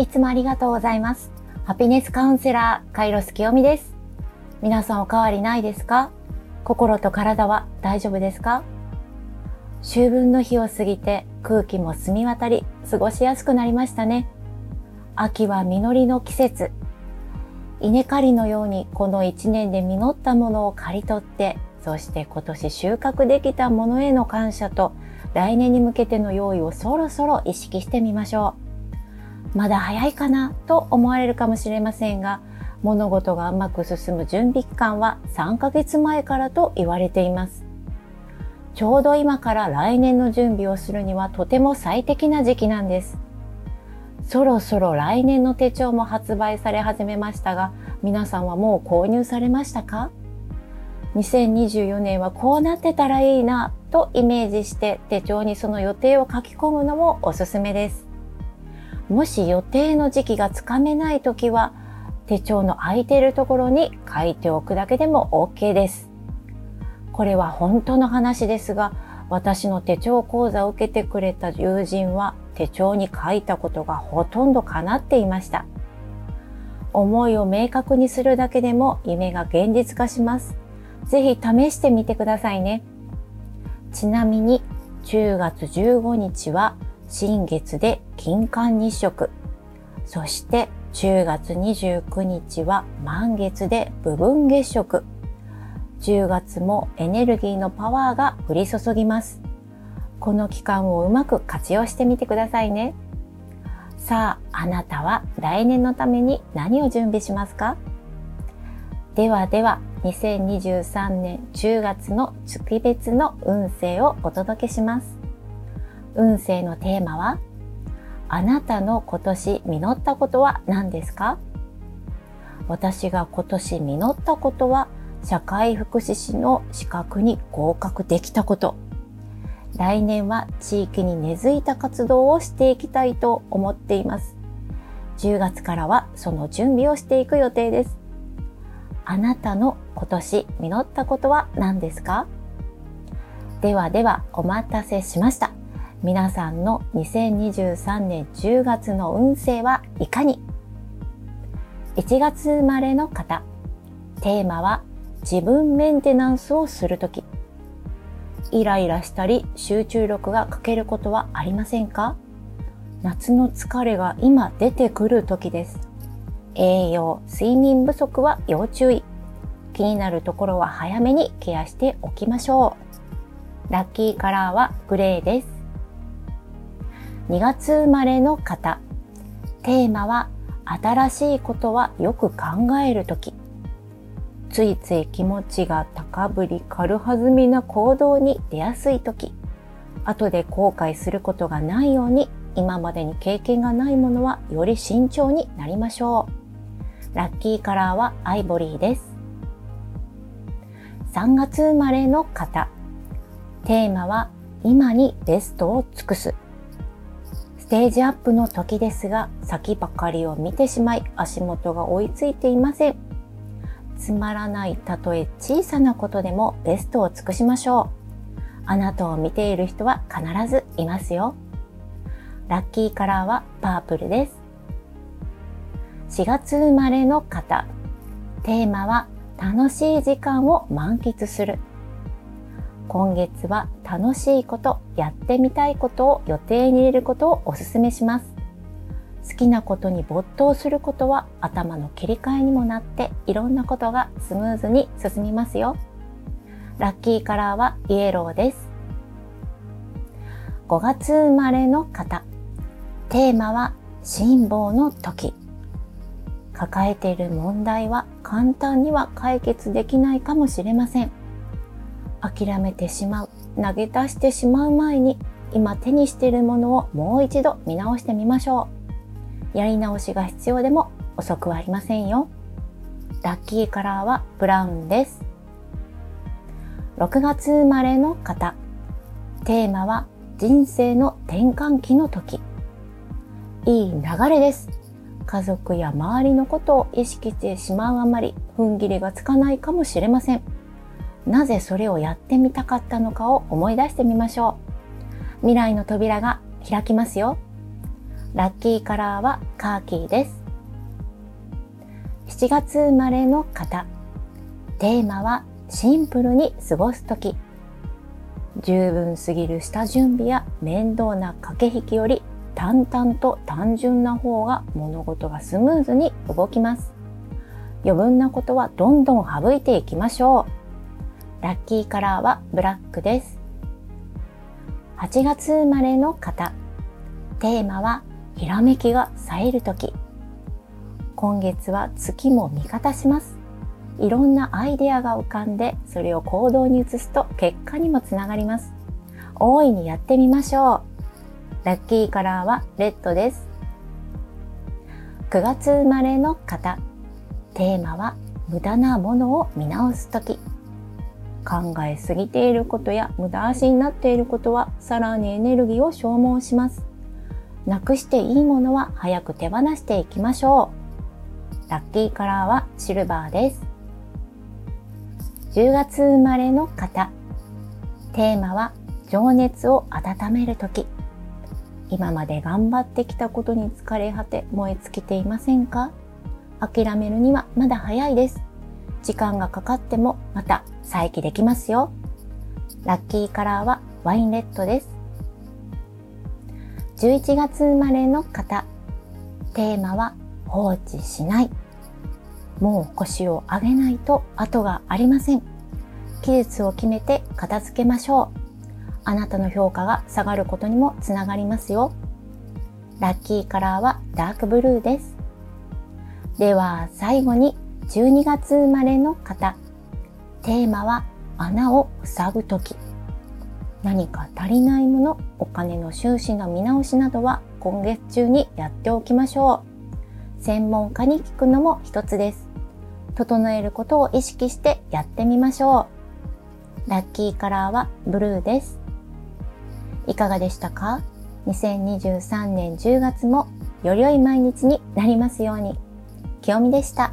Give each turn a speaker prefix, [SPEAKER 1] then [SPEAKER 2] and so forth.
[SPEAKER 1] いつもありがとうございます。ハピネスカウンセラー、カイロス清美です。皆さんお変わりないですか？心と体は大丈夫ですか？秋分の日を過ぎて空気も澄み渡り、過ごしやすくなりましたね。秋は実りの季節。稲刈りのようにこの一年で実ったものを刈り取って、そして今年収穫できたものへの感謝と来年に向けての用意をそろそろ意識してみましょう。まだ早いかなと思われるかもしれませんが、物事がうまく進む準備期間は3ヶ月前からと言われています。ちょうど今から来年の準備をするにはとても最適な時期なんです。そろそろ来年の手帳も発売され始めましたが、皆さんはもう購入されましたか ?2024 年はこうなってたらいいなとイメージして手帳にその予定を書き込むのもおすすめです。もし予定の時期がつかめないときは、手帳の空いているところに書いておくだけでも OK です。これは本当の話ですが、私の手帳講座を受けてくれた友人は手帳に書いたことがほとんど叶っていました。思いを明確にするだけでも夢が現実化します。ぜひ試してみてくださいね。ちなみに10月15日は新月で金環日食。そして10月29日は満月で部分月食。10月もエネルギーのパワーが降り注ぎます。この期間をうまく活用してみてくださいね。さあ、あなたは来年のために何を準備しますか？ではでは、2023年10月の月別の運勢をお届けします。運勢のテーマはあなたの今年実ったことは何ですか？私が今年実ったことは社会福祉士の資格に合格できたこと。来年は地域に根付いた活動をしていきたいと思っています。10月からはその準備をしていく予定です。あなたの今年実ったことは何ですか？ではではお待たせしました。皆さんの2023年10月の運勢はいかに ?1 月生まれの方。テーマは自分メンテナンスをするとき。イライラしたり集中力が欠けることはありませんか？夏の疲れが今出てくる時です。栄養、睡眠不足は要注意。気になるところは早めにケアしておきましょう。ラッキーカラーはグレーです。2月生まれの方。テーマは新しいことはよく考えるとき。ついつい気持ちが高ぶり軽はずみな行動に出やすいとき。後で後悔することがないように今までに経験がないものはより慎重になりましょう。ラッキーカラーはアイボリーです。3月生まれの方。テーマは今にベストを尽くす。ステージアップの時ですが、先ばかりを見てしまい、足元が追いついていません。つまらない、たとえ小さなことでもベストを尽くしましょう。あなたを見ている人は必ずいますよ。ラッキーカラーはパープルです。4月生まれの方。テーマは楽しい時間を満喫する。今月は楽しいこと、やってみたいことを予定に入れることをお勧めします。好きなことに没頭することは頭の切り替えにもなっていろんなことがスムーズに進みますよ。ラッキーカラーはイエローです。5月生まれの方。テーマは辛抱の時。抱えている問題は簡単には解決できないかもしれません。諦めてしまう、投げ出してしまう前に、今手にしているものをもう一度見直してみましょう。やり直しが必要でも遅くはありませんよ。ラッキーカラーはブラウンです。6月生まれの方。テーマは人生の転換期の時。いい流れです。家族や周りのことを意識してしまうあまり、踏ん切りがつかないかもしれません。なぜそれをやってみたかったのかを思い出してみましょう。未来の扉が開きますよ。ラッキーカラーはカーキーです。7月生まれの方。テーマはシンプルに過ごすとき。十分すぎる下準備や面倒な駆け引きより淡々と単純な方が物事がスムーズに動きます。余分なことはどんどん省いていきましょう。ラッキーカラーはブラックです。8月生まれの方。テーマはひらめきが冴えるとき。今月は月も味方します。いろんなアイデアが浮かんで、それを行動に移すと結果にもつながります。大いにやってみましょう。ラッキーカラーはレッドです。9月生まれの方。テーマは無駄なものを見直すとき。考えすぎていることや無駄足になっていることはさらにエネルギーを消耗します。なくしていいものは早く手放していきましょう。ラッキーカラーはシルバーです。10月生まれの方。テーマは情熱を温めるとき。今まで頑張ってきたことに疲れ果て燃え尽きていませんか？諦めるにはまだ早いです。時間がかかってもまた再起できますよ。ラッキーカラーはワインレッドです。11月生まれの方。テーマは放置しない。もう腰を上げないと後がありません。期日を決めて片付けましょう。あなたの評価が下がることにもつながりますよ。ラッキーカラーはダークブルーです。では最後に12月生まれの方。テーマは穴を塞ぐとき。何か足りないもの、お金の収支の見直しなどは今月中にやっておきましょう。専門家に聞くのも一つです。整えることを意識してやってみましょう。ラッキーカラーはブルーです。いかがでしたか ?2023 年10月もより良い毎日になりますように。清美でした。